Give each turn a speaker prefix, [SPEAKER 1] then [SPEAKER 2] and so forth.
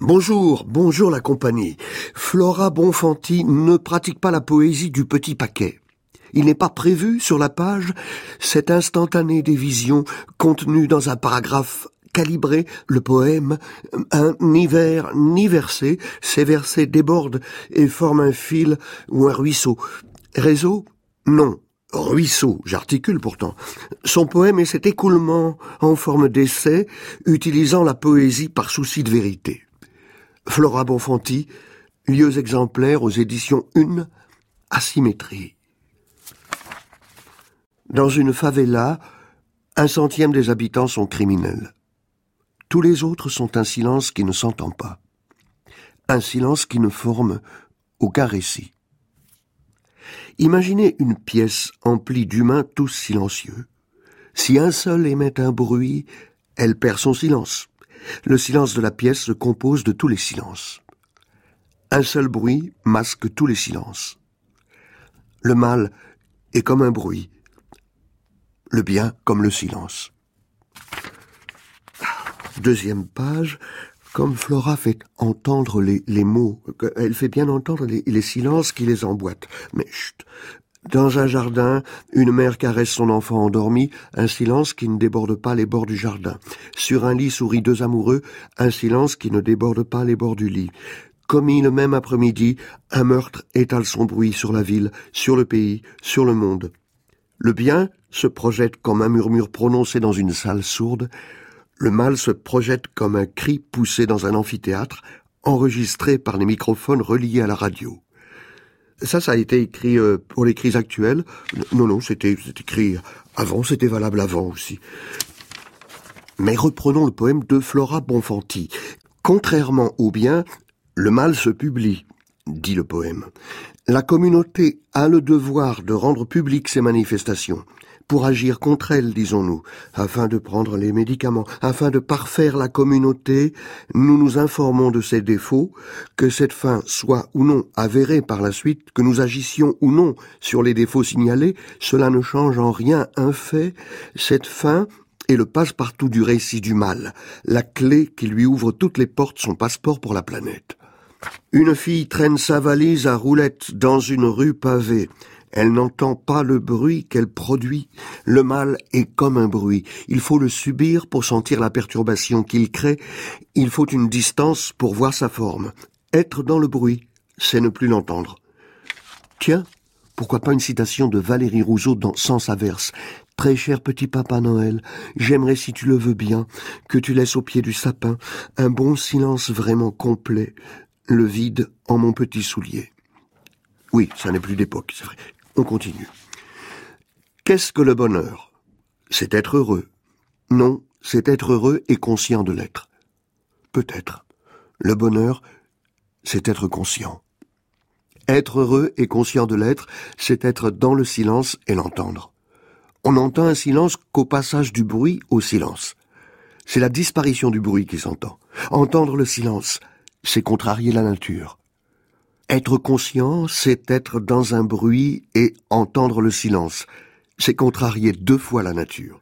[SPEAKER 1] Bonjour, bonjour la compagnie. Flora Bonfanti ne pratique pas la poésie du petit paquet. Il n'est pas prévu sur la page cette instantanée des visions contenue dans un paragraphe calibré, le poème, un ni vers ni versé, ces versets débordent et forment un fil ou un ruisseau. Réseau? Non. Ruisseau, j'articule pourtant. Son poème est cet écoulement en forme d'essai, utilisant la poésie par souci de vérité. Flora Bonfanti, lieux exemplaires aux éditions Une, Asymétrie. Dans une favela, un centième des habitants sont criminels. Tous les autres sont un silence qui ne s'entend pas. Un silence qui ne forme aucun récit. Imaginez une pièce emplie d'humains tous silencieux. Si un seul émet un bruit, elle perd son silence. Le silence de la pièce se compose de tous les silences. Un seul bruit masque tous les silences. Le mal est comme un bruit, le bien comme le silence. Deuxième page, comme Flora fait entendre les, mots, elle fait bien entendre les, silences qui les emboîtent. Mais chut, dans un jardin, une mère caresse son enfant endormi, un silence qui ne déborde pas les bords du jardin. Sur un lit sourient deux amoureux, un silence qui ne déborde pas les bords du lit. Commis le même après-midi, un meurtre étale son bruit sur la ville, sur le pays, sur le monde. Le bien se projette comme un murmure prononcé dans une salle sourde, le mal se projette comme un cri poussé dans un amphithéâtre, enregistré par les microphones reliés à la radio. Ça, ça a été écrit euh, pour les crises actuelles. Non, non, c'était écrit avant, c'était valable avant aussi. Mais reprenons le poème de Flora Bonfanti. Contrairement au bien, le mal se publie, dit le poème. La communauté a le devoir de rendre publiques ses manifestations pour agir contre elle, disons-nous, afin de prendre les médicaments, afin de parfaire la communauté, nous nous informons de ses défauts, que cette fin soit ou non avérée par la suite, que nous agissions ou non sur les défauts signalés, cela ne change en rien un fait, cette fin est le passe-partout du récit du mal, la clé qui lui ouvre toutes les portes, son passeport pour la planète. Une fille traîne sa valise à roulettes dans une rue pavée. Elle n'entend pas le bruit qu'elle produit. Le mal est comme un bruit. Il faut le subir pour sentir la perturbation qu'il crée. Il faut une distance pour voir sa forme. Être dans le bruit, c'est ne plus l'entendre. Tiens, pourquoi pas une citation de Valérie Rousseau dans Sens averse. Très cher petit papa Noël, j'aimerais si tu le veux bien, que tu laisses au pied du sapin un bon silence vraiment complet, le vide en mon petit soulier. Oui, ça n'est plus d'époque, c'est vrai. On continue. Qu'est-ce que le bonheur? C'est être heureux. Non, c'est être heureux et conscient de l'être. Peut-être. Le bonheur, c'est être conscient. Être heureux et conscient de l'être, c'est être dans le silence et l'entendre. On n'entend un silence qu'au passage du bruit au silence. C'est la disparition du bruit qui s'entend. Entendre le silence, c'est contrarier la nature. Être conscient, c'est être dans un bruit et entendre le silence. C'est contrarier deux fois la nature.